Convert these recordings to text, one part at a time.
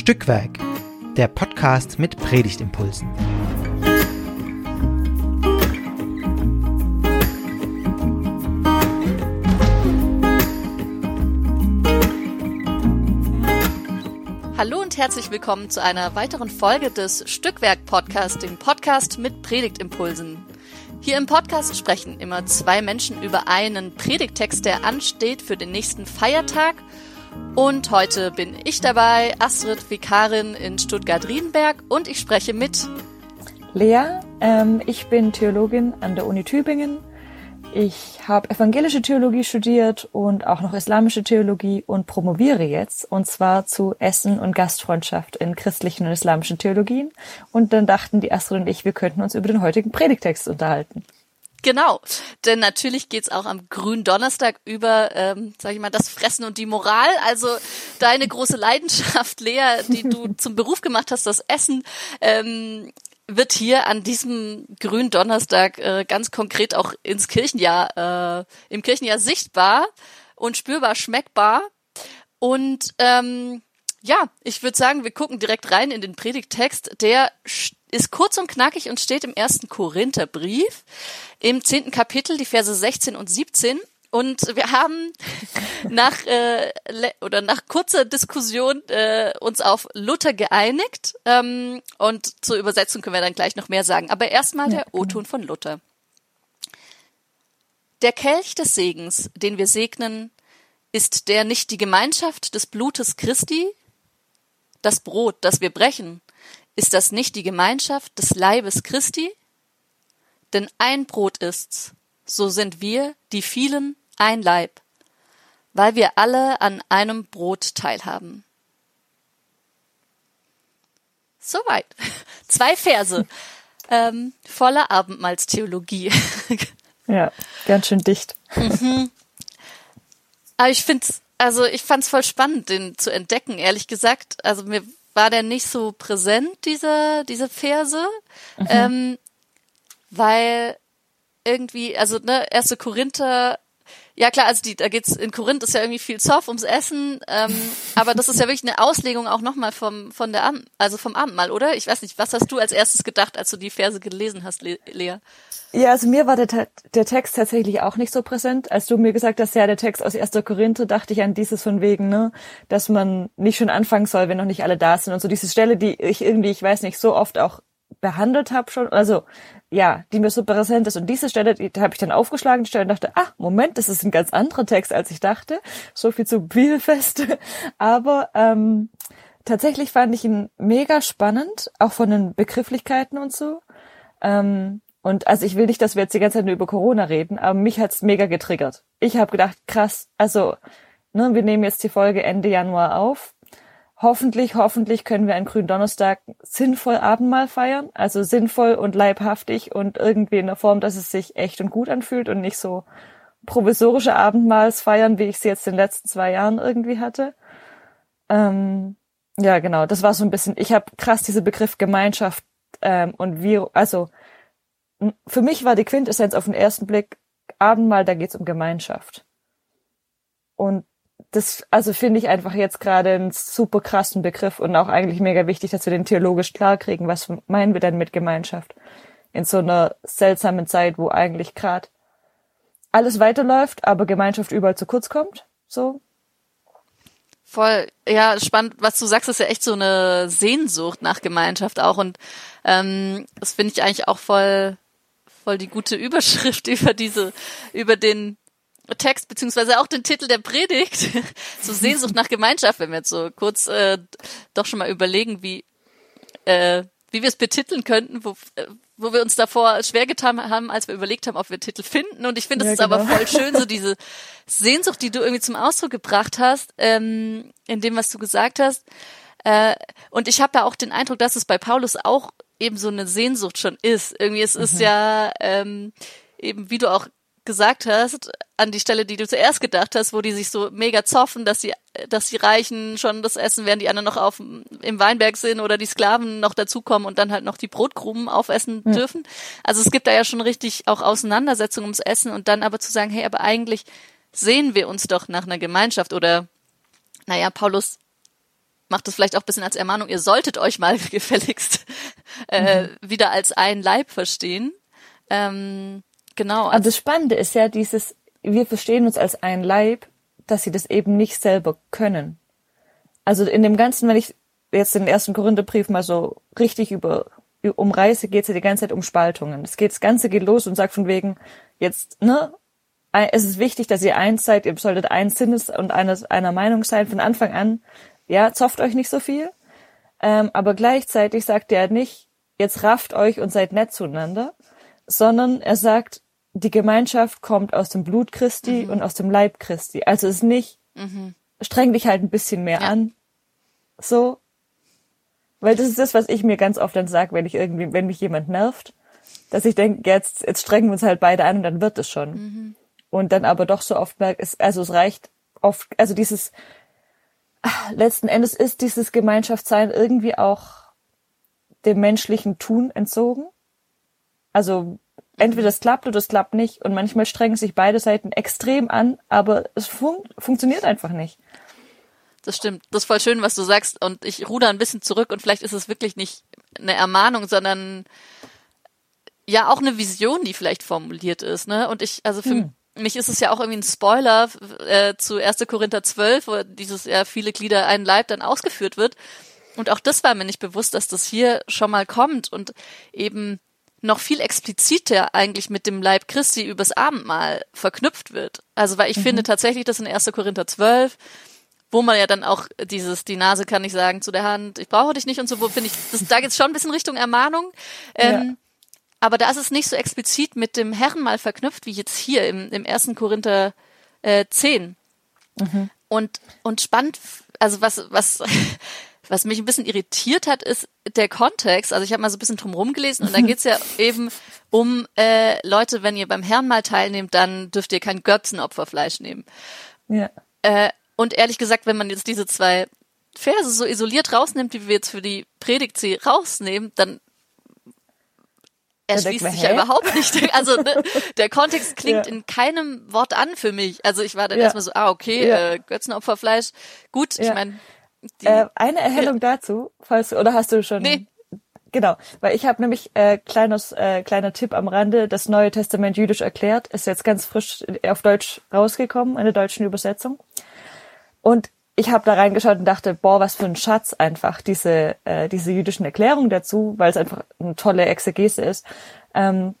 Stückwerk, der Podcast mit Predigtimpulsen. Hallo und herzlich willkommen zu einer weiteren Folge des Stückwerk Podcast, dem Podcast mit Predigtimpulsen. Hier im Podcast sprechen immer zwei Menschen über einen Predigtext, der ansteht für den nächsten Feiertag. Und heute bin ich dabei, Astrid Vikarin in Stuttgart-Riedenberg und ich spreche mit Lea. Ähm, ich bin Theologin an der Uni Tübingen ich habe evangelische Theologie studiert und auch noch islamische Theologie und promoviere jetzt, und zwar zu Essen und Gastfreundschaft in christlichen und islamischen Theologien. Und dann dachten die Astrid und ich, wir könnten uns über den heutigen Predigtext unterhalten. Genau, denn natürlich geht's auch am grünen Donnerstag über, ähm, sag ich mal, das Fressen und die Moral. Also deine große Leidenschaft, Lea, die du zum Beruf gemacht hast, das Essen. Ähm, wird hier an diesem grünen Donnerstag äh, ganz konkret auch ins Kirchenjahr, äh, im Kirchenjahr sichtbar und spürbar schmeckbar. Und ähm, ja, ich würde sagen, wir gucken direkt rein in den Predigtext. Der ist kurz und knackig und steht im ersten Korintherbrief im zehnten Kapitel, die Verse 16 und 17. Und wir haben nach äh, oder nach kurzer Diskussion äh, uns auf Luther geeinigt. Ähm, und zur Übersetzung können wir dann gleich noch mehr sagen. Aber erstmal der. O-Ton von Luther. Der Kelch des Segens, den wir segnen, ist der nicht die Gemeinschaft des Blutes Christi? Das Brot, das wir brechen, ist das nicht die Gemeinschaft des Leibes Christi? Denn ein Brot ist's, so sind wir, die vielen, ein Leib, weil wir alle an einem Brot teilhaben. Soweit. Zwei Verse. Ähm, voller Abendmahlstheologie. Ja, ganz schön dicht. Mhm. Aber ich find's, also ich fand's voll spannend, den zu entdecken, ehrlich gesagt. Also mir war der nicht so präsent, diese, diese Verse. Mhm. Ähm, weil irgendwie, also ne, erste Korinther ja klar, also die, da geht's in Korinth ist ja irgendwie viel Zoff ums Essen, ähm, aber das ist ja wirklich eine Auslegung auch nochmal vom von der Abend, also vom Abendmahl, oder? Ich weiß nicht, was hast du als erstes gedacht, als du die Verse gelesen hast, Le Lea? Ja, also mir war der, der Text tatsächlich auch nicht so präsent. Als du mir gesagt hast, ja, der Text aus 1. Korinther, dachte ich an dieses von wegen, ne, dass man nicht schon anfangen soll, wenn noch nicht alle da sind und so diese Stelle, die ich irgendwie, ich weiß nicht, so oft auch behandelt habe schon, also ja, die mir so präsent ist. Und diese Stelle, die, die habe ich dann aufgeschlagen, die Stelle und dachte, ah, Moment, das ist ein ganz anderer Text, als ich dachte. So viel zu Bibelfest. Aber ähm, tatsächlich fand ich ihn mega spannend, auch von den Begrifflichkeiten und so. Ähm, und also ich will nicht, dass wir jetzt die ganze Zeit nur über Corona reden, aber mich hat's mega getriggert. Ich habe gedacht, krass, also ne, wir nehmen jetzt die Folge Ende Januar auf hoffentlich, hoffentlich können wir einen grünen Donnerstag sinnvoll Abendmahl feiern. Also sinnvoll und leibhaftig und irgendwie in der Form, dass es sich echt und gut anfühlt und nicht so provisorische Abendmahls wie ich sie jetzt in den letzten zwei Jahren irgendwie hatte. Ähm, ja, genau, das war so ein bisschen, ich habe krass diese Begriff Gemeinschaft ähm, und wie, also für mich war die Quintessenz auf den ersten Blick Abendmahl, da geht's um Gemeinschaft. Und das, also finde ich einfach jetzt gerade einen super krassen Begriff und auch eigentlich mega wichtig, dass wir den theologisch klar kriegen. Was meinen wir denn mit Gemeinschaft? In so einer seltsamen Zeit, wo eigentlich gerade alles weiterläuft, aber Gemeinschaft überall zu kurz kommt. So. Voll, ja, spannend, was du sagst, ist ja echt so eine Sehnsucht nach Gemeinschaft auch und ähm, das finde ich eigentlich auch voll, voll die gute Überschrift über diese, über den Text beziehungsweise auch den Titel der Predigt, so Sehnsucht nach Gemeinschaft, wenn wir jetzt so kurz äh, doch schon mal überlegen, wie äh, wie wir es betiteln könnten, wo, äh, wo wir uns davor schwer getan haben, als wir überlegt haben, ob wir Titel finden. Und ich finde, es ja, ist genau. aber voll schön, so diese Sehnsucht, die du irgendwie zum Ausdruck gebracht hast, ähm, in dem, was du gesagt hast. Äh, und ich habe ja auch den Eindruck, dass es bei Paulus auch eben so eine Sehnsucht schon ist. Irgendwie es ist mhm. ja ähm, eben, wie du auch gesagt hast, an die Stelle, die du zuerst gedacht hast, wo die sich so mega zoffen, dass sie, dass die Reichen schon das essen, während die anderen noch auf im Weinberg sind oder die Sklaven noch dazukommen und dann halt noch die Brotkrumen aufessen ja. dürfen. Also es gibt da ja schon richtig auch Auseinandersetzungen ums Essen und dann aber zu sagen, hey, aber eigentlich sehen wir uns doch nach einer Gemeinschaft oder naja, Paulus macht das vielleicht auch ein bisschen als Ermahnung, ihr solltet euch mal gefälligst äh, mhm. wieder als ein Leib verstehen. Ähm, genau. Aber das Spannende ist ja dieses, wir verstehen uns als ein Leib, dass sie das eben nicht selber können. Also in dem Ganzen, wenn ich jetzt den ersten Korintherbrief mal so richtig über umreiße, geht es ja die ganze Zeit um Spaltungen. Es geht, das Ganze geht los und sagt von wegen, jetzt, ne, es ist wichtig, dass ihr eins seid, ihr solltet eins Sinnes und eines, einer Meinung sein von Anfang an. Ja, zofft euch nicht so viel. Ähm, aber gleichzeitig sagt er nicht, jetzt rafft euch und seid nett zueinander, sondern er sagt, die Gemeinschaft kommt aus dem Blut Christi mhm. und aus dem Leib Christi. Also es ist nicht, mhm. streng dich halt ein bisschen mehr ja. an. So. Weil das ist das, was ich mir ganz oft dann sage, wenn ich irgendwie, wenn mich jemand nervt, dass ich denke, jetzt, jetzt strengen wir uns halt beide an und dann wird es schon. Mhm. Und dann aber doch so oft merke, es, also es reicht oft, also dieses, letzten Endes ist dieses Gemeinschaftssein irgendwie auch dem menschlichen Tun entzogen. Also entweder es klappt oder es klappt nicht. Und manchmal strengen sich beide Seiten extrem an, aber es fun funktioniert einfach nicht. Das stimmt. Das ist voll schön, was du sagst. Und ich ruder ein bisschen zurück und vielleicht ist es wirklich nicht eine Ermahnung, sondern ja auch eine Vision, die vielleicht formuliert ist. Ne? Und ich, also für hm. mich ist es ja auch irgendwie ein Spoiler äh, zu 1. Korinther 12, wo dieses ja viele Glieder ein Leib dann ausgeführt wird. Und auch das war mir nicht bewusst, dass das hier schon mal kommt und eben noch viel expliziter eigentlich mit dem Leib Christi übers Abendmahl verknüpft wird. Also weil ich mhm. finde tatsächlich, dass in 1. Korinther 12, wo man ja dann auch dieses, die Nase kann ich sagen zu der Hand, ich brauche dich nicht und so, wo finde ich, das, da geht's schon ein bisschen Richtung Ermahnung. Ähm, ja. Aber da ist es nicht so explizit mit dem Herrenmahl verknüpft, wie jetzt hier im, im 1. Korinther äh, 10. Mhm. Und, und spannend, also was, was was mich ein bisschen irritiert hat, ist der Kontext. Also ich habe mal so ein bisschen drumherum gelesen und da geht's ja eben um äh, Leute, wenn ihr beim Herrn mal teilnehmt, dann dürft ihr kein Götzenopferfleisch nehmen. Ja. Äh, und ehrlich gesagt, wenn man jetzt diese zwei Verse so isoliert rausnimmt, wie wir jetzt für die Predigt sie rausnehmen, dann erschließt sich ja überhaupt nicht. Also ne, der Kontext klingt ja. in keinem Wort an für mich. Also ich war dann ja. erstmal so, ah, okay, ja. äh, Götzenopferfleisch. Gut, ich meine, äh, eine Erhellung ja. dazu, falls oder hast du schon? Nee. Genau, weil ich habe nämlich äh, kleines äh, kleiner Tipp am Rande, das Neue Testament jüdisch erklärt, ist jetzt ganz frisch auf Deutsch rausgekommen, eine deutschen Übersetzung. Und ich habe da reingeschaut und dachte, boah, was für ein Schatz einfach diese äh, diese jüdischen Erklärungen dazu, weil es einfach eine tolle Exegese ist. Ähm,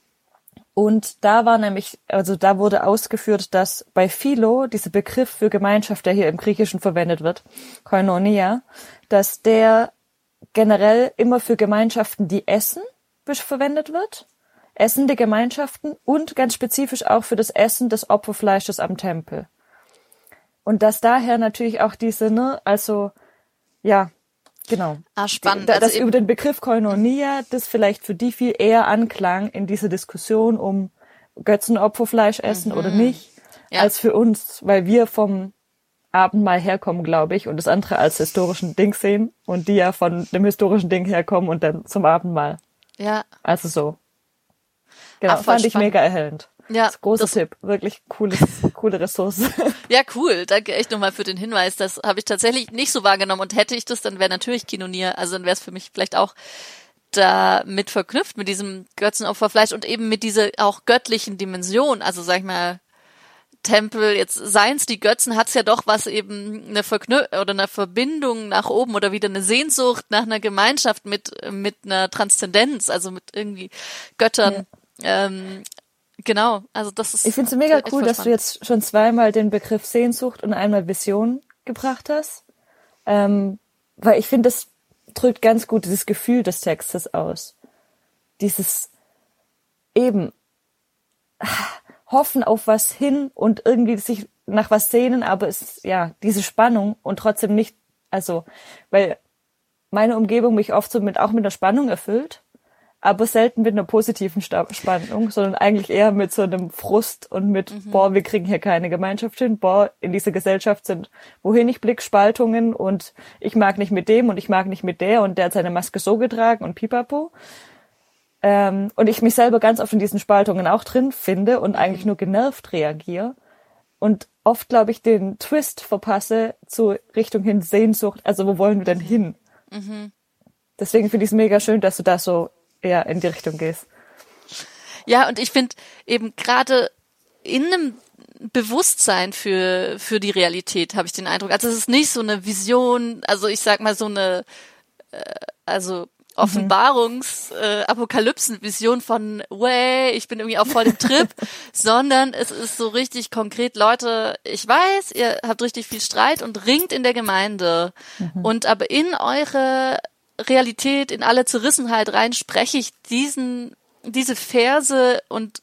und da war nämlich, also da wurde ausgeführt, dass bei Philo, dieser Begriff für Gemeinschaft, der hier im Griechischen verwendet wird, Koinonia, dass der generell immer für Gemeinschaften, die essen, verwendet wird. Essende Gemeinschaften und ganz spezifisch auch für das Essen des Opferfleisches am Tempel. Und dass daher natürlich auch diese, ne, also, ja, Genau. Ah, spannend. Da, das also über den Begriff Koinonia, das vielleicht für die viel eher anklang in dieser Diskussion um Götzenopferfleisch essen mhm. oder nicht, ja. als für uns, weil wir vom Abendmahl herkommen, glaube ich, und das andere als historischen Ding sehen und die ja von dem historischen Ding herkommen und dann zum Abendmahl. Ja. Also so. Genau, Ach, fand ich mega erhellend. Ja, das großer das, Tipp, wirklich cooles, coole Ressource. Ja, cool. Danke echt nochmal für den Hinweis. Das habe ich tatsächlich nicht so wahrgenommen und hätte ich das, dann wäre natürlich Kinonier. Also dann wäre es für mich vielleicht auch da mit verknüpft mit diesem Götzenopferfleisch und eben mit dieser auch göttlichen Dimension. Also sag ich mal, Tempel, jetzt seien's die Götzen, hat's ja doch was eben eine Verknü oder eine Verbindung nach oben oder wieder eine Sehnsucht nach einer Gemeinschaft mit, mit einer Transzendenz, also mit irgendwie Göttern. Ja. Ähm, Genau, also das ist. Ich finde es mega cool, dass du jetzt schon zweimal den Begriff Sehnsucht und einmal Vision gebracht hast. Ähm, weil ich finde, das drückt ganz gut dieses Gefühl des Textes aus. Dieses eben hoffen auf was hin und irgendwie sich nach was sehnen, aber es ja diese Spannung und trotzdem nicht, also weil meine Umgebung mich oft so mit auch mit der Spannung erfüllt aber selten mit einer positiven Spannung, sondern eigentlich eher mit so einem Frust und mit, mhm. boah, wir kriegen hier keine Gemeinschaft hin, boah, in dieser Gesellschaft sind, wohin ich blick, Spaltungen und ich mag nicht mit dem und ich mag nicht mit der und der hat seine Maske so getragen und pipapo. Ähm, und ich mich selber ganz oft in diesen Spaltungen auch drin finde und eigentlich nur genervt reagiere. Und oft, glaube ich, den Twist verpasse zu Richtung hin Sehnsucht. Also wo wollen wir denn hin? Mhm. Deswegen finde ich es mega schön, dass du da so eher in die Richtung gehst. Ja, und ich finde eben gerade in einem Bewusstsein für, für die Realität, habe ich den Eindruck. Also es ist nicht so eine Vision, also ich sag mal so eine, äh, also Offenbarungs, äh, Apokalypsen-Vision von, way, ich bin irgendwie auf voll dem Trip, sondern es ist so richtig konkret, Leute, ich weiß, ihr habt richtig viel Streit und ringt in der Gemeinde mhm. und aber in eure Realität, in alle Zerrissenheit rein spreche ich diesen, diese Verse und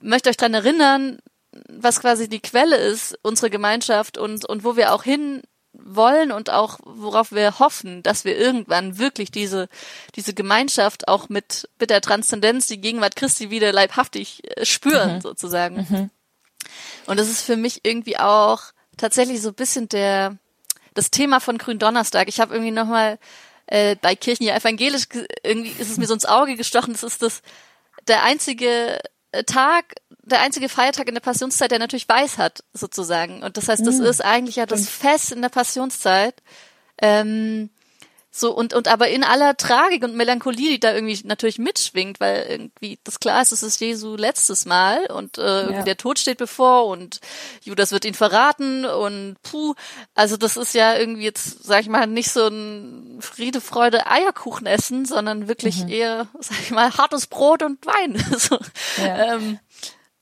möchte euch dran erinnern, was quasi die Quelle ist, unsere Gemeinschaft und, und wo wir auch hin wollen und auch worauf wir hoffen, dass wir irgendwann wirklich diese, diese Gemeinschaft auch mit, mit der Transzendenz, die Gegenwart Christi wieder leibhaftig äh, spüren, mhm. sozusagen. Mhm. Und das ist für mich irgendwie auch tatsächlich so ein bisschen der, das Thema von Gründonnerstag. Ich habe irgendwie nochmal äh, bei Kirchen ja evangelisch, irgendwie ist es mir so ins Auge gestochen, das ist das der einzige äh, Tag, der einzige Feiertag in der Passionszeit, der natürlich weiß hat, sozusagen. Und das heißt, das mhm. ist eigentlich ja das Fest in der Passionszeit. Ähm, so, und, und aber in aller Tragik und Melancholie, die da irgendwie natürlich mitschwingt, weil irgendwie das klar ist, es ist Jesu letztes Mal und äh, ja. der Tod steht bevor und Judas wird ihn verraten und puh, also das ist ja irgendwie jetzt, sag ich mal, nicht so ein Friede, Freude, Eierkuchen essen, sondern wirklich mhm. eher, sag ich mal, hartes Brot und Wein. so, ja. ähm,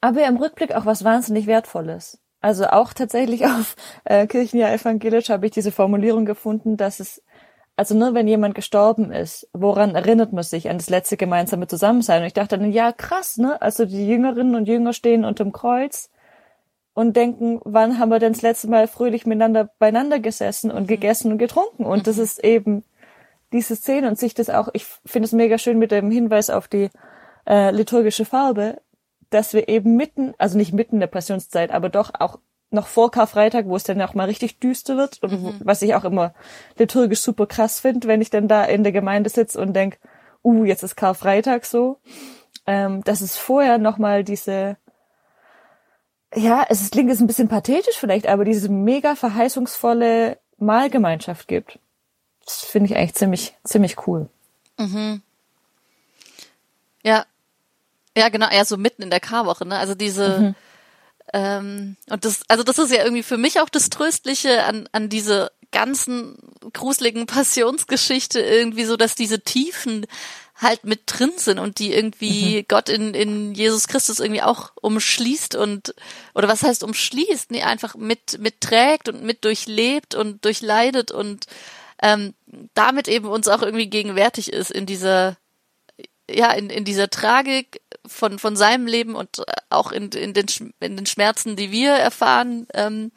aber im Rückblick auch was wahnsinnig Wertvolles. Also auch tatsächlich auf äh, Kirchenjahr evangelisch habe ich diese Formulierung gefunden, dass es also nur wenn jemand gestorben ist, woran erinnert man sich an das letzte gemeinsame Zusammensein? Und ich dachte dann, ja krass, ne? Also die Jüngerinnen und Jünger stehen unterm Kreuz und denken, wann haben wir denn das letzte Mal fröhlich miteinander beieinander gesessen und mhm. gegessen und getrunken? Und das mhm. ist eben diese Szene und sich das auch, ich finde es mega schön mit dem Hinweis auf die äh, liturgische Farbe, dass wir eben mitten, also nicht mitten in der Passionszeit, aber doch auch noch vor Karfreitag, wo es dann auch mal richtig düster wird und mhm. was ich auch immer liturgisch super krass finde, wenn ich dann da in der Gemeinde sitze und denk, uh, jetzt ist Karfreitag so, ähm, dass es vorher noch mal diese ja, es klingt jetzt ein bisschen pathetisch vielleicht, aber diese mega verheißungsvolle Mahlgemeinschaft gibt. Das finde ich eigentlich ziemlich, ziemlich cool. Mhm. Ja. Ja, genau, eher so mitten in der Karwoche, ne? Also diese, mhm ähm, und das, also das ist ja irgendwie für mich auch das Tröstliche an, an diese ganzen gruseligen Passionsgeschichte irgendwie so, dass diese Tiefen halt mit drin sind und die irgendwie mhm. Gott in, in Jesus Christus irgendwie auch umschließt und, oder was heißt umschließt? Nee, einfach mit, mitträgt und mit durchlebt und durchleidet und ähm, damit eben uns auch irgendwie gegenwärtig ist in dieser, ja, in, in dieser Tragik von, von seinem Leben und äh, auch in, in, den, in den Schmerzen, die wir erfahren. Ähm,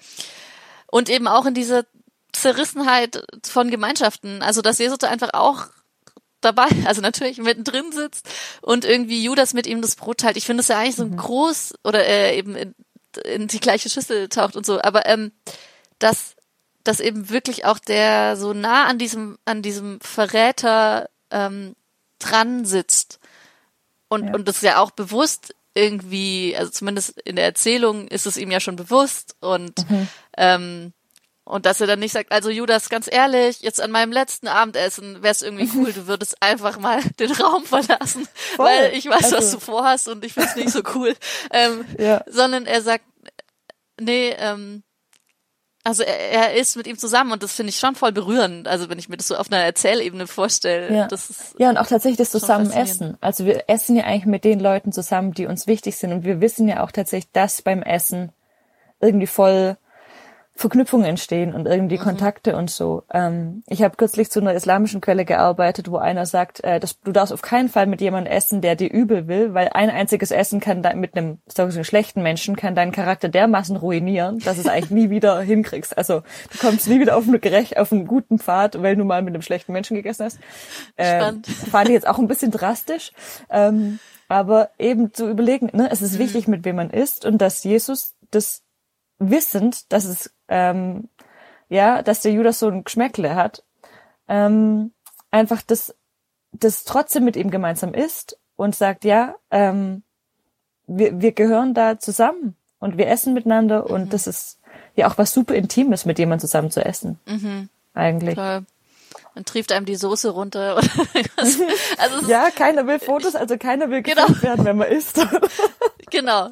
und eben auch in dieser Zerrissenheit von Gemeinschaften. Also, dass Jesus da einfach auch dabei, also natürlich mittendrin sitzt und irgendwie Judas mit ihm das Brot teilt. Ich finde es ja eigentlich so ein mhm. groß oder äh, eben in, in die gleiche Schüssel taucht und so. Aber ähm, dass, dass eben wirklich auch der so nah an diesem, an diesem Verräter ähm, dran sitzt. Und, ja. und das ist ja auch bewusst irgendwie, also zumindest in der Erzählung ist es ihm ja schon bewusst und mhm. ähm, und dass er dann nicht sagt, also Judas, ganz ehrlich, jetzt an meinem letzten Abendessen wäre es irgendwie cool, du würdest einfach mal den Raum verlassen, Voll. weil ich weiß, also. was du vorhast und ich find's nicht so cool. Ähm, ja. Sondern er sagt, nee, ähm, also er, er ist mit ihm zusammen und das finde ich schon voll berührend. Also wenn ich mir das so auf einer Erzählebene vorstelle. Ja, das ist ja und auch tatsächlich das zusammen essen. Also wir essen ja eigentlich mit den Leuten zusammen, die uns wichtig sind. Und wir wissen ja auch tatsächlich, dass beim Essen irgendwie voll Verknüpfungen entstehen und irgendwie mhm. Kontakte und so. Ähm, ich habe kürzlich zu einer islamischen Quelle gearbeitet, wo einer sagt, äh, dass du darfst auf keinen Fall mit jemandem essen, der dir übel will, weil ein einziges Essen kann da, mit einem so einem schlechten Menschen kann deinen Charakter dermaßen ruinieren, dass es eigentlich nie wieder hinkriegst. Also du kommst nie wieder auf eine gerecht, auf einen guten Pfad, weil du mal mit einem schlechten Menschen gegessen hast. Äh, Spannend. Fand ich jetzt auch ein bisschen drastisch. Ähm, aber eben zu überlegen, ne, es ist mhm. wichtig, mit wem man isst und dass Jesus das wissend, dass es ähm, ja, dass der Judas so ein Geschmäckle hat, ähm, einfach das, das trotzdem mit ihm gemeinsam ist und sagt, ja, ähm, wir, wir gehören da zusammen und wir essen miteinander und mhm. das ist ja auch was super Intimes, mit jemandem zusammen zu essen. Mhm. Eigentlich. Toll. Dann trieft einem die Soße runter. also ja, keiner will Fotos, also keiner will genau. werden, wenn man isst. genau.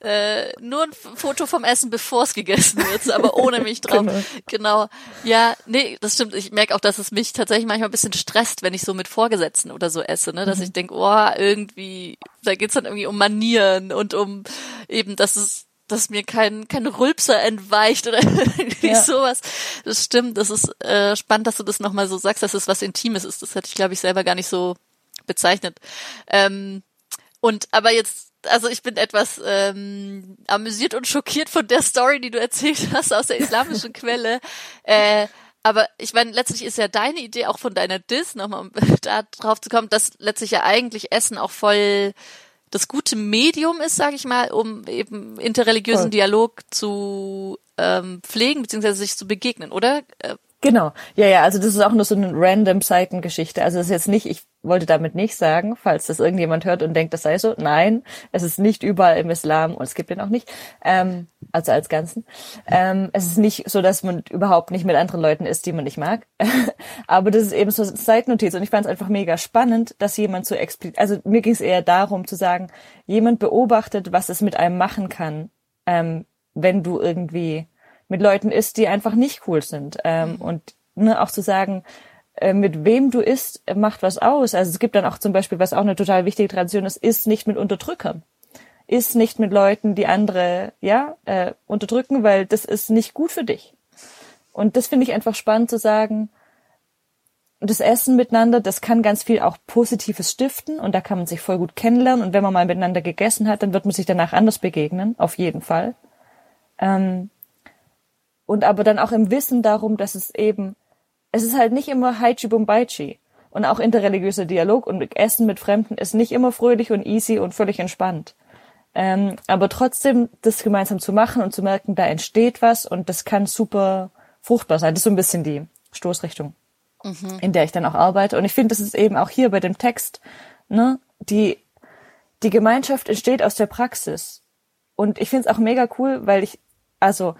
Äh, nur ein Foto vom Essen, bevor es gegessen wird, aber ohne mich drauf. Genau. genau. Ja, nee, das stimmt. Ich merke auch, dass es mich tatsächlich manchmal ein bisschen stresst, wenn ich so mit Vorgesetzten oder so esse, ne? Dass mhm. ich denke, oh, irgendwie, da geht's dann irgendwie um Manieren und um eben, dass es dass mir kein, kein Rülpser entweicht oder irgendwie ja. sowas. Das stimmt, das ist äh, spannend, dass du das nochmal so sagst, dass es was Intimes ist. Das hätte ich, glaube ich, selber gar nicht so bezeichnet. Ähm, und aber jetzt, also ich bin etwas ähm, amüsiert und schockiert von der Story, die du erzählt hast aus der islamischen Quelle. Äh, aber ich meine, letztlich ist ja deine Idee auch von deiner Diss, nochmal um da drauf zu kommen, dass letztlich ja eigentlich Essen auch voll das gute Medium ist, sage ich mal, um eben interreligiösen. Dialog zu ähm, pflegen beziehungsweise sich zu begegnen, oder? Genau, ja, ja, also das ist auch nur so eine random Seitengeschichte. Also das ist jetzt nicht, ich wollte damit nicht sagen, falls das irgendjemand hört und denkt, das sei so. Nein, es ist nicht überall im Islam und es gibt den auch nicht, ähm, also als Ganzen. Ähm, es ist nicht so, dass man überhaupt nicht mit anderen Leuten ist, die man nicht mag. Aber das ist eben so eine Seitennotiz und ich fand es einfach mega spannend, dass jemand so explizit, also mir ging es eher darum zu sagen, jemand beobachtet, was es mit einem machen kann, ähm, wenn du irgendwie mit Leuten isst, die einfach nicht cool sind. Ähm, mhm. Und ne, auch zu sagen, äh, mit wem du isst, macht was aus. Also es gibt dann auch zum Beispiel, was auch eine total wichtige Tradition ist, isst nicht mit Unterdrückern. Isst nicht mit Leuten, die andere ja äh, unterdrücken, weil das ist nicht gut für dich. Und das finde ich einfach spannend zu sagen, das Essen miteinander, das kann ganz viel auch Positives stiften und da kann man sich voll gut kennenlernen und wenn man mal miteinander gegessen hat, dann wird man sich danach anders begegnen, auf jeden Fall. Ähm, und aber dann auch im Wissen darum, dass es eben, es ist halt nicht immer Haichi Bumbaichi. Und auch interreligiöser Dialog und Essen mit Fremden ist nicht immer fröhlich und easy und völlig entspannt. Ähm, aber trotzdem das gemeinsam zu machen und zu merken, da entsteht was und das kann super fruchtbar sein. Das ist so ein bisschen die Stoßrichtung, mhm. in der ich dann auch arbeite. Und ich finde, das ist eben auch hier bei dem Text, ne, die, die Gemeinschaft entsteht aus der Praxis. Und ich finde es auch mega cool, weil ich, also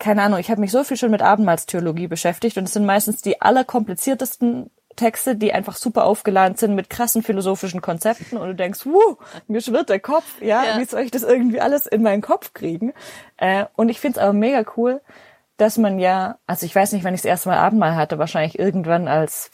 keine Ahnung, ich habe mich so viel schon mit Abendmahlstheologie beschäftigt und es sind meistens die allerkompliziertesten Texte, die einfach super aufgeladen sind mit krassen philosophischen Konzepten und du denkst, wuh, mir schwirrt der Kopf, ja, ja. wie soll ich das irgendwie alles in meinen Kopf kriegen? Äh, und ich find's aber mega cool, dass man ja, also ich weiß nicht, wann ich das erste Mal Abendmahl hatte, wahrscheinlich irgendwann als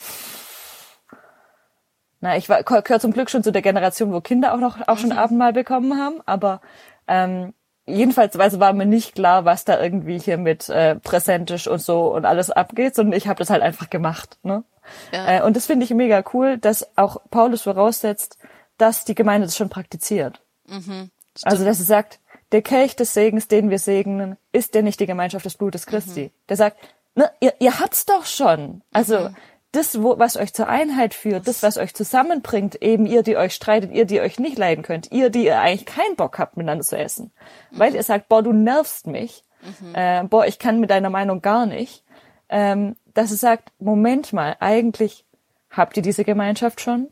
na, ich gehöre zum Glück schon zu der Generation, wo Kinder auch noch auch schon mhm. Abendmahl bekommen haben, aber ähm, jedenfalls also war mir nicht klar, was da irgendwie hier mit äh, präsentisch und so und alles abgeht, sondern ich habe das halt einfach gemacht. Ne? Ja. Äh, und das finde ich mega cool, dass auch Paulus voraussetzt, dass die Gemeinde das schon praktiziert. Mhm, also dass er sagt, der Kelch des Segens, den wir segnen, ist der nicht die Gemeinschaft des Blutes Christi. Mhm. Der sagt, ne, ihr, ihr habt's doch schon. Also mhm das, wo, was euch zur Einheit führt, das, was euch zusammenbringt, eben ihr, die euch streitet, ihr, die euch nicht leiden könnt, ihr, die ihr eigentlich keinen Bock habt, miteinander zu essen. Mhm. Weil ihr sagt, boah, du nervst mich, mhm. äh, boah, ich kann mit deiner Meinung gar nicht. Ähm, dass es sagt, Moment mal, eigentlich habt ihr diese Gemeinschaft schon.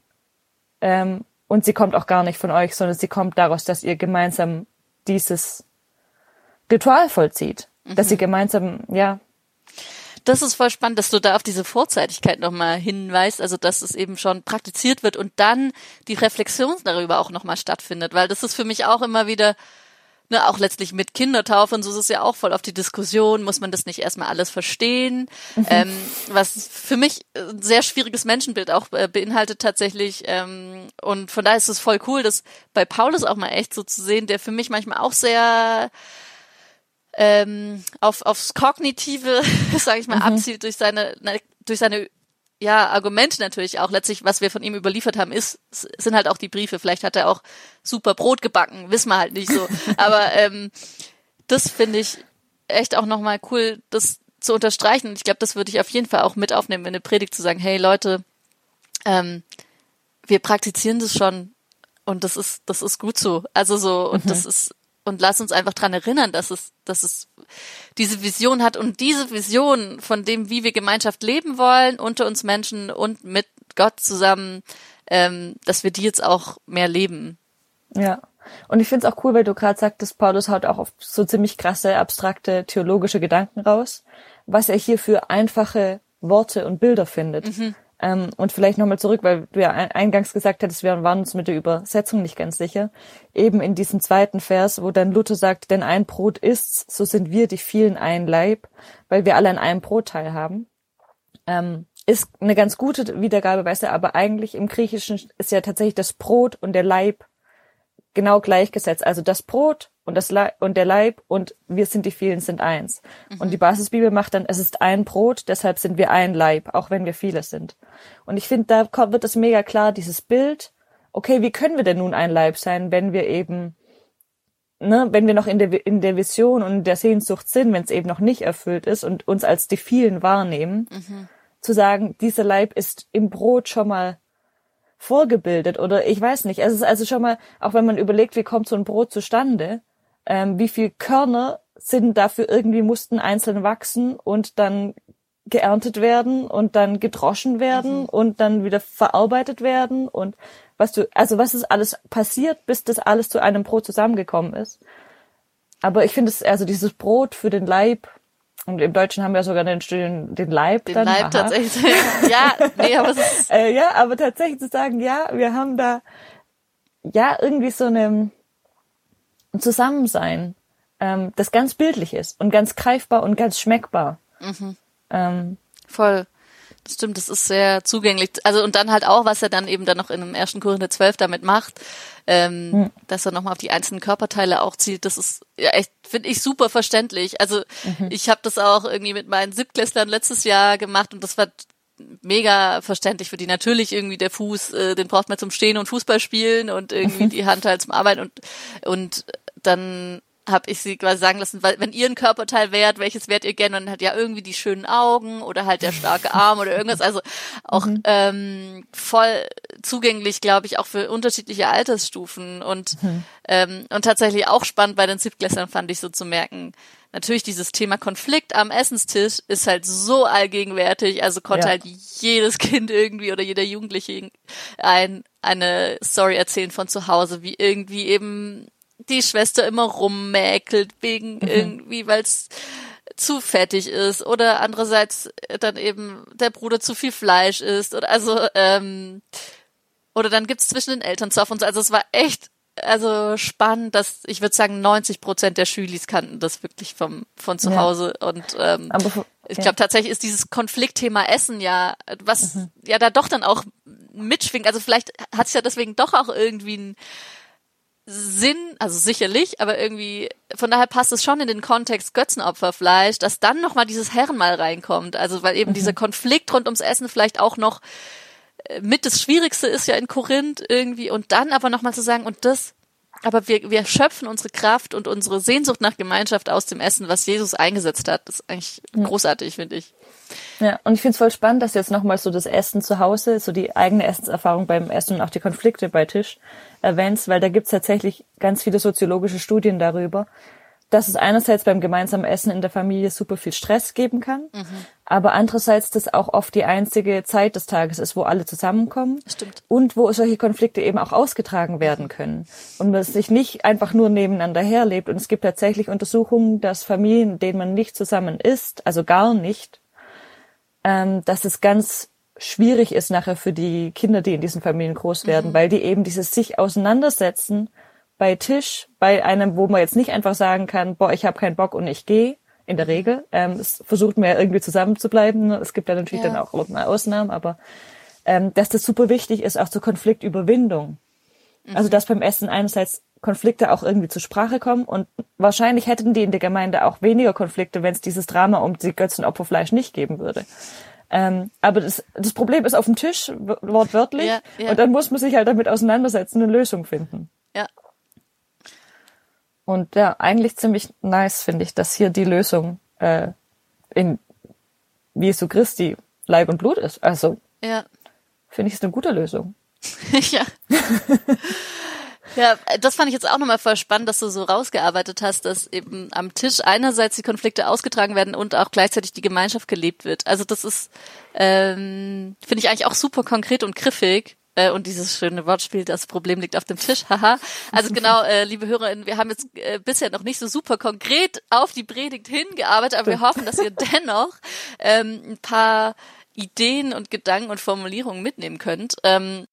Ähm, und sie kommt auch gar nicht von euch, sondern sie kommt daraus, dass ihr gemeinsam dieses Ritual vollzieht. Mhm. Dass ihr gemeinsam, ja, das ist voll spannend, dass du da auf diese Vorzeitigkeit nochmal hinweist, also dass es eben schon praktiziert wird und dann die Reflexion darüber auch nochmal stattfindet, weil das ist für mich auch immer wieder, ne, auch letztlich mit Kindertaufe und so ist es ja auch voll auf die Diskussion, muss man das nicht erstmal alles verstehen, mhm. ähm, was für mich ein sehr schwieriges Menschenbild auch äh, beinhaltet tatsächlich ähm, und von daher ist es voll cool, das bei Paulus auch mal echt so zu sehen, der für mich manchmal auch sehr ähm, auf, aufs Kognitive, sage ich mal, mhm. abzielt durch seine, durch seine ja, Argumente natürlich auch. Letztlich, was wir von ihm überliefert haben, ist, sind halt auch die Briefe. Vielleicht hat er auch super Brot gebacken, wissen wir halt nicht so. Aber ähm, das finde ich echt auch nochmal cool, das zu unterstreichen. Und ich glaube, das würde ich auf jeden Fall auch mit aufnehmen in eine Predigt, zu sagen, hey Leute, ähm, wir praktizieren das schon und das ist, das ist gut so. Also so, und mhm. das ist und lass uns einfach dran erinnern, dass es, dass es diese Vision hat und diese Vision von dem, wie wir Gemeinschaft leben wollen, unter uns Menschen und mit Gott zusammen, ähm, dass wir die jetzt auch mehr leben. Ja. Und ich finde es auch cool, weil du gerade sagtest, Paulus haut auch auf so ziemlich krasse, abstrakte theologische Gedanken raus, was er hier für einfache Worte und Bilder findet. Mhm. Ähm, und vielleicht nochmal zurück, weil du ja eingangs gesagt hattest, wir waren uns mit der Übersetzung nicht ganz sicher. Eben in diesem zweiten Vers, wo dann Luther sagt, denn ein Brot ist's, so sind wir die vielen ein Leib, weil wir alle an einem Brot teilhaben. Ähm, ist eine ganz gute Wiedergabe, weißt du, aber eigentlich im Griechischen ist ja tatsächlich das Brot und der Leib genau gleichgesetzt. Also das Brot und das Leib und der Leib und wir sind die vielen sind eins. Mhm. Und die Basisbibel macht dann, es ist ein Brot, deshalb sind wir ein Leib, auch wenn wir viele sind. Und ich finde, da kommt, wird es mega klar, dieses Bild, okay, wie können wir denn nun ein Leib sein, wenn wir eben, ne, wenn wir noch in der, in der Vision und in der Sehnsucht sind, wenn es eben noch nicht erfüllt ist und uns als die vielen wahrnehmen, mhm. zu sagen, dieser Leib ist im Brot schon mal vorgebildet oder ich weiß nicht. Es ist also schon mal, auch wenn man überlegt, wie kommt so ein Brot zustande, ähm, wie viel Körner sind dafür irgendwie mussten einzeln wachsen und dann geerntet werden und dann gedroschen werden mhm. und dann wieder verarbeitet werden und was du, also was ist alles passiert, bis das alles zu einem Brot zusammengekommen ist. Aber ich finde es, also dieses Brot für den Leib, und im Deutschen haben wir sogar den, den, den Leib den dann. Leib aha. tatsächlich. ja, nee, aber es ist äh, ja, aber tatsächlich zu sagen, ja, wir haben da ja irgendwie so eine ein Zusammensein, ähm, das ganz bildlich ist und ganz greifbar und ganz schmeckbar. Mhm. Ähm, Voll. Das stimmt, das ist sehr zugänglich. Also und dann halt auch, was er dann eben dann noch in dem ersten Korinther 12 damit macht, ähm, mhm. dass er nochmal auf die einzelnen Körperteile auch zielt. Das ist ja echt, finde ich, super verständlich. Also mhm. ich habe das auch irgendwie mit meinen Siebtklässlern letztes Jahr gemacht und das war mega verständlich für die. Natürlich irgendwie der Fuß, äh, den braucht man zum Stehen und Fußball spielen und irgendwie die Hand halt zum Arbeiten und und dann habe ich sie quasi sagen lassen, weil wenn ihr ein Körperteil wärt, welches wärt ihr gerne? Und dann hat ja irgendwie die schönen Augen oder halt der starke Arm oder irgendwas. Also auch mhm. ähm, voll zugänglich, glaube ich, auch für unterschiedliche Altersstufen und mhm. ähm, und tatsächlich auch spannend bei den Siebtklässlern fand ich so zu merken. Natürlich dieses Thema Konflikt am Essenstisch ist halt so allgegenwärtig, also konnte ja. halt jedes Kind irgendwie oder jeder Jugendliche ein, eine Story erzählen von zu Hause, wie irgendwie eben die Schwester immer rummäkelt wegen mhm. irgendwie, weil es zu fettig ist oder andererseits dann eben der Bruder zu viel Fleisch isst oder also ähm, oder dann gibt's zwischen den Eltern Zoff und so. Also es war echt also spannend, dass ich würde sagen 90 Prozent der Schülis kannten das wirklich vom von zu Hause ja. und ähm, Aber, ich glaube tatsächlich ist dieses Konfliktthema Essen ja was mhm. ja da doch dann auch mitschwingt. Also vielleicht hat es ja deswegen doch auch irgendwie ein Sinn, also sicherlich, aber irgendwie, von daher passt es schon in den Kontext Götzenopferfleisch, dass dann nochmal dieses Herrenmal reinkommt. Also weil eben mhm. dieser Konflikt rund ums Essen vielleicht auch noch äh, mit das Schwierigste ist ja in Korinth irgendwie und dann aber nochmal zu sagen, und das, aber wir, wir schöpfen unsere Kraft und unsere Sehnsucht nach Gemeinschaft aus dem Essen, was Jesus eingesetzt hat. Das ist eigentlich mhm. großartig, finde ich. Ja, und ich finde es voll spannend, dass jetzt nochmal so das Essen zu Hause, so die eigene Essenserfahrung beim Essen und auch die Konflikte bei Tisch erwähnst, weil da gibt's tatsächlich ganz viele soziologische Studien darüber, dass es einerseits beim gemeinsamen Essen in der Familie super viel Stress geben kann, mhm. aber andererseits das auch oft die einzige Zeit des Tages ist, wo alle zusammenkommen Stimmt. und wo solche Konflikte eben auch ausgetragen werden können und man sich nicht einfach nur nebeneinander herlebt. Und es gibt tatsächlich Untersuchungen, dass Familien, in denen man nicht zusammen isst, also gar nicht, ähm, dass es ganz schwierig ist nachher für die Kinder, die in diesen Familien groß werden, mhm. weil die eben dieses sich auseinandersetzen bei Tisch, bei einem, wo man jetzt nicht einfach sagen kann, boah, ich habe keinen Bock und ich gehe. In der Regel. Ähm, es versucht man ja irgendwie zusammen zu bleiben. Es gibt ja natürlich ja. dann auch mal Ausnahmen, aber ähm, dass das super wichtig ist, auch zur Konfliktüberwindung. Mhm. Also dass beim Essen einerseits Konflikte auch irgendwie zur Sprache kommen und wahrscheinlich hätten die in der Gemeinde auch weniger Konflikte, wenn es dieses Drama um die Götzenopferfleisch nicht geben würde. Ähm, aber das, das Problem ist auf dem Tisch, wortwörtlich, ja, ja. und dann muss man sich halt damit auseinandersetzen, eine Lösung finden. Ja. Und ja, eigentlich ziemlich nice finde ich, dass hier die Lösung äh, in Jesu Christi Leib und Blut ist. Also ja. finde ich es eine gute Lösung. ja. Ja, das fand ich jetzt auch nochmal voll spannend, dass du so rausgearbeitet hast, dass eben am Tisch einerseits die Konflikte ausgetragen werden und auch gleichzeitig die Gemeinschaft gelebt wird. Also das ist, ähm, finde ich eigentlich auch super konkret und griffig, Äh, und dieses schöne Wortspiel, das Problem liegt auf dem Tisch, haha. Also genau, äh, liebe HörerInnen, wir haben jetzt äh, bisher noch nicht so super konkret auf die Predigt hingearbeitet, aber wir hoffen, dass ihr dennoch ähm, ein paar Ideen und Gedanken und Formulierungen mitnehmen könnt. Ähm,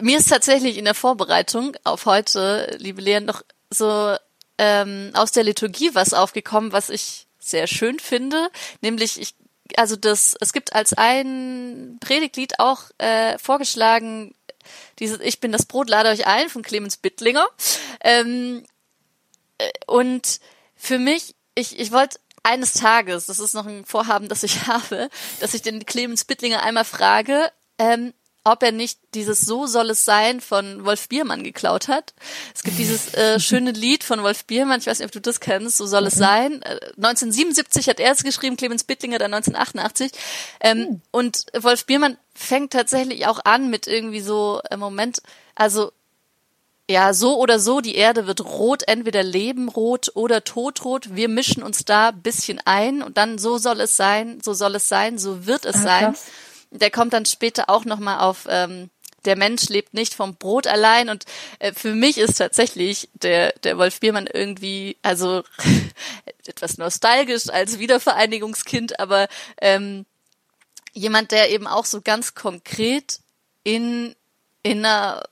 mir ist tatsächlich in der Vorbereitung auf heute, liebe Leon, noch so ähm, aus der Liturgie was aufgekommen, was ich sehr schön finde, nämlich ich also das, es gibt als ein Predigtlied auch äh, vorgeschlagen, dieses Ich bin das Brot, lade euch ein von Clemens Bittlinger. Ähm, äh, und für mich, ich, ich wollte eines Tages, das ist noch ein Vorhaben, das ich habe, dass ich den Clemens Bittlinger einmal frage, ähm, ob er nicht dieses So soll es sein von Wolf Biermann geklaut hat. Es gibt dieses äh, schöne Lied von Wolf Biermann, ich weiß nicht, ob du das kennst, So soll es sein. Äh, 1977 hat er es geschrieben, Clemens Bittlinger dann 1988. Ähm, mhm. Und Wolf Biermann fängt tatsächlich auch an mit irgendwie so, äh, Moment, also ja, so oder so, die Erde wird rot, entweder Leben rot oder Todrot. Wir mischen uns da bisschen ein und dann so soll es sein, so soll es sein, so wird es ah, sein. Krass der kommt dann später auch nochmal auf, ähm, der Mensch lebt nicht vom Brot allein. Und äh, für mich ist tatsächlich der, der Wolf Biermann irgendwie, also etwas nostalgisch als Wiedervereinigungskind, aber ähm, jemand, der eben auch so ganz konkret in in einer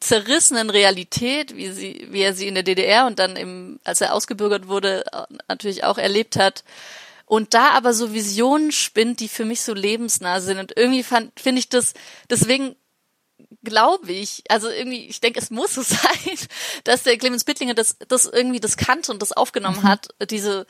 zerrissenen Realität, wie sie, wie er sie in der DDR und dann im, als er ausgebürgert wurde, natürlich auch erlebt hat, und da aber so Visionen spinnt, die für mich so lebensnah sind. Und irgendwie finde ich das, deswegen glaube ich, also irgendwie, ich denke, es muss so sein, dass der Clemens Bittlinger das, das irgendwie das kannte und das aufgenommen mhm. hat, diese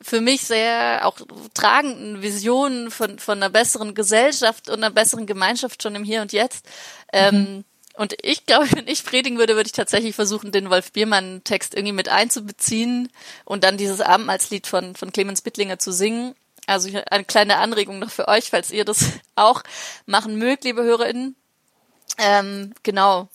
für mich sehr auch tragenden Visionen von, von einer besseren Gesellschaft und einer besseren Gemeinschaft schon im Hier und Jetzt. Mhm. Ähm, und ich glaube, wenn ich predigen würde, würde ich tatsächlich versuchen, den Wolf Biermann-Text irgendwie mit einzubeziehen und dann dieses Abendmahlslied von, von Clemens Bittlinger zu singen. Also eine kleine Anregung noch für euch, falls ihr das auch machen mögt, liebe HörerInnen. Ähm, genau.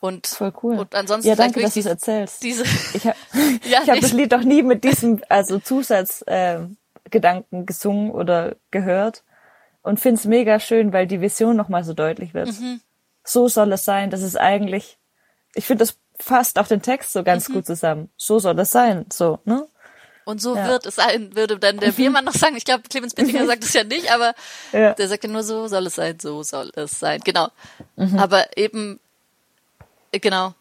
Und, Voll cool. Und ansonsten ja, danke, dass du es erzählst. Diese, ich habe ja, ich hab das Lied doch nie mit diesem also Zusatzgedanken äh, Gedanken gesungen oder gehört und find's mega schön, weil die Vision nochmal so deutlich wird. Mhm so soll es sein. Das ist eigentlich, ich finde, das fasst auch den Text so ganz mhm. gut zusammen. So soll es sein, so, ne? Und so ja. wird es sein, würde dann der Biermann noch sagen. Ich glaube, Clemens Bittinger sagt es ja nicht, aber ja. der sagt ja nur so soll es sein, so soll es sein. Genau. Mhm. Aber eben, genau.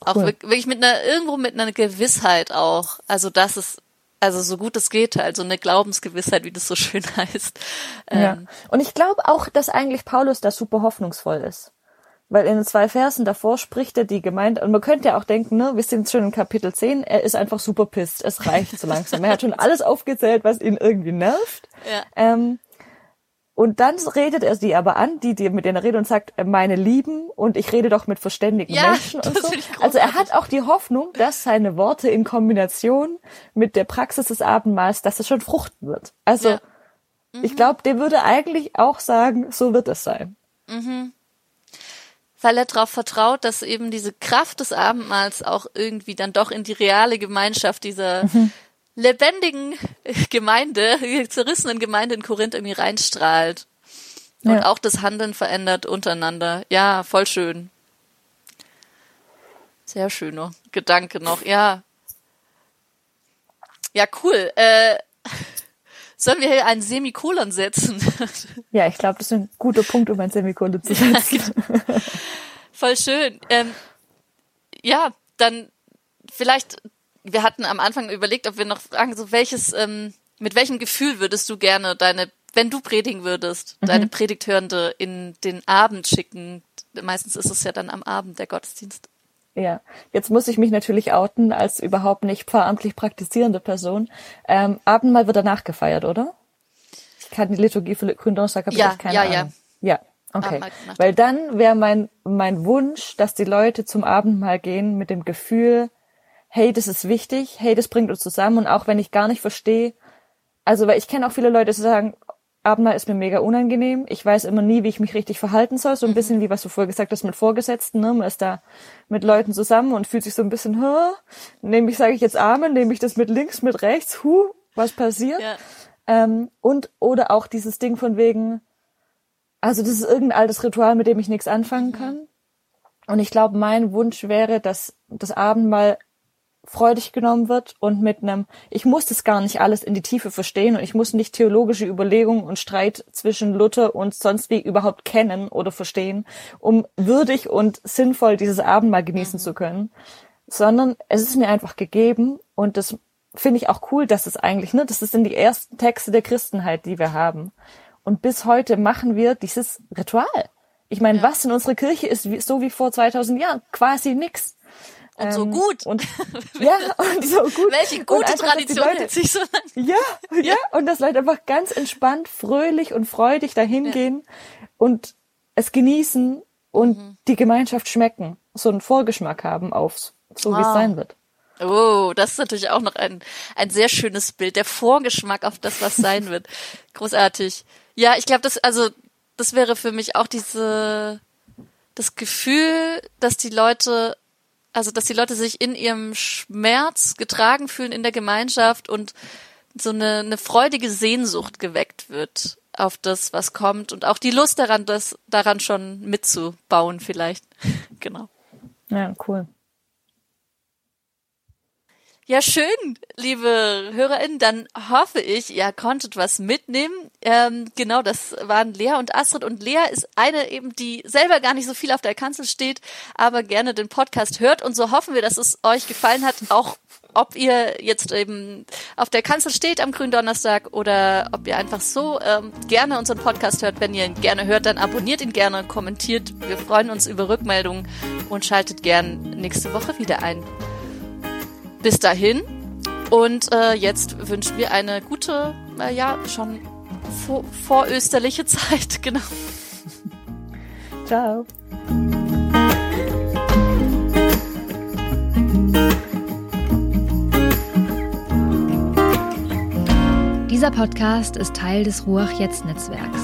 Auch cool. wirklich mit einer, irgendwo mit einer Gewissheit auch. Also, dass es also so gut es geht, also eine Glaubensgewissheit, wie das so schön heißt. Ja. Ähm, und ich glaube auch, dass eigentlich Paulus da super hoffnungsvoll ist. Weil in den zwei Versen davor spricht er die Gemeinde, und man könnte ja auch denken, ne, wir sind schon in Kapitel 10, er ist einfach super pisst, es reicht so langsam. er hat schon alles aufgezählt, was ihn irgendwie nervt. Ja. Ähm, und dann redet er sie aber an, die, die mit denen er redet und sagt, meine Lieben, und ich rede doch mit verständigen ja, Menschen und so. Also er hat auch die Hoffnung, dass seine Worte in Kombination mit der Praxis des Abendmahls, dass es schon fruchten wird. Also ja. mhm. ich glaube, der würde eigentlich auch sagen, so wird es sein. Mhm. Weil er darauf vertraut, dass eben diese Kraft des Abendmahls auch irgendwie dann doch in die reale Gemeinschaft dieser mhm lebendigen Gemeinde, zerrissenen Gemeinde in Korinth irgendwie reinstrahlt. Und ja. auch das Handeln verändert untereinander. Ja, voll schön. Sehr schöner Gedanke noch, ja. Ja, cool. Äh, sollen wir hier einen Semikolon setzen? Ja, ich glaube, das ist ein guter Punkt, um ein Semikolon zu setzen. Ja, voll schön. Ähm, ja, dann vielleicht wir hatten am Anfang überlegt, ob wir noch fragen, so welches, ähm, mit welchem Gefühl würdest du gerne deine, wenn du predigen würdest, mhm. deine Predigthörende in den Abend schicken? Meistens ist es ja dann am Abend der Gottesdienst. Ja, jetzt muss ich mich natürlich outen als überhaupt nicht pfarramtlich praktizierende Person. Ähm, Abendmahl wird danach gefeiert, oder? Ich kann die Liturgie für Gründonnerstag habe ja, ich keine ja, Ahnung. Ja, ja. Okay, weil dann wäre mein mein Wunsch, dass die Leute zum Abendmahl gehen mit dem Gefühl, hey, das ist wichtig, hey, das bringt uns zusammen und auch wenn ich gar nicht verstehe, also weil ich kenne auch viele Leute, die sagen, Abendmahl ist mir mega unangenehm. Ich weiß immer nie, wie ich mich richtig verhalten soll. So ein mhm. bisschen wie was du vorher gesagt hast mit Vorgesetzten. Ne? Man ist da mit Leuten zusammen und fühlt sich so ein bisschen, Hä? nehme ich, sage ich jetzt Amen, nehme ich das mit links, mit rechts, hu, was passiert? Ja. Ähm, und oder auch dieses Ding von wegen, Also das ist irgendein altes Ritual, mit dem ich nichts anfangen kann. Und ich glaube, mein Wunsch wäre, dass das Abendmahl freudig genommen wird und mit einem, ich muss das gar nicht alles in die Tiefe verstehen und ich muss nicht theologische Überlegungen und Streit zwischen Luther und sonst wie überhaupt kennen oder verstehen, um würdig und sinnvoll dieses Abendmahl genießen mhm. zu können, sondern es ist mir einfach gegeben und das finde ich auch cool, dass es eigentlich, ne, das sind die ersten Texte der Christenheit, die wir haben. Und bis heute machen wir dieses Ritual. Ich meine, ja. was in unserer Kirche ist so wie vor 2000 Jahren? Quasi nix. Und so ähm, gut. Und, ja, und so gut. Welche gute einfach, Tradition Leute, sich so lang. Ja, ja, ja, und dass Leute einfach ganz entspannt, fröhlich und freudig dahin gehen ja. und es genießen und mhm. die Gemeinschaft schmecken, so einen Vorgeschmack haben aufs, so wow. wie es sein wird. Oh, das ist natürlich auch noch ein, ein sehr schönes Bild, der Vorgeschmack auf das, was sein wird. Großartig. Ja, ich glaube, das, also, das wäre für mich auch diese, das Gefühl, dass die Leute also, dass die Leute sich in ihrem Schmerz getragen fühlen in der Gemeinschaft und so eine, eine freudige Sehnsucht geweckt wird auf das, was kommt und auch die Lust daran, das daran schon mitzubauen vielleicht. genau. Ja, cool. Ja, schön, liebe HörerInnen. Dann hoffe ich, ihr konntet was mitnehmen. Ähm, genau, das waren Lea und Astrid. Und Lea ist eine eben, die selber gar nicht so viel auf der Kanzel steht, aber gerne den Podcast hört. Und so hoffen wir, dass es euch gefallen hat, auch ob ihr jetzt eben auf der Kanzel steht am Gründonnerstag oder ob ihr einfach so ähm, gerne unseren Podcast hört. Wenn ihr ihn gerne hört, dann abonniert ihn gerne, kommentiert. Wir freuen uns über Rückmeldungen und schaltet gern nächste Woche wieder ein bis dahin. Und äh, jetzt wünschen wir eine gute, äh, ja, schon vor, vorösterliche Zeit, genau. Ciao. Dieser Podcast ist Teil des Ruach Jetzt Netzwerks.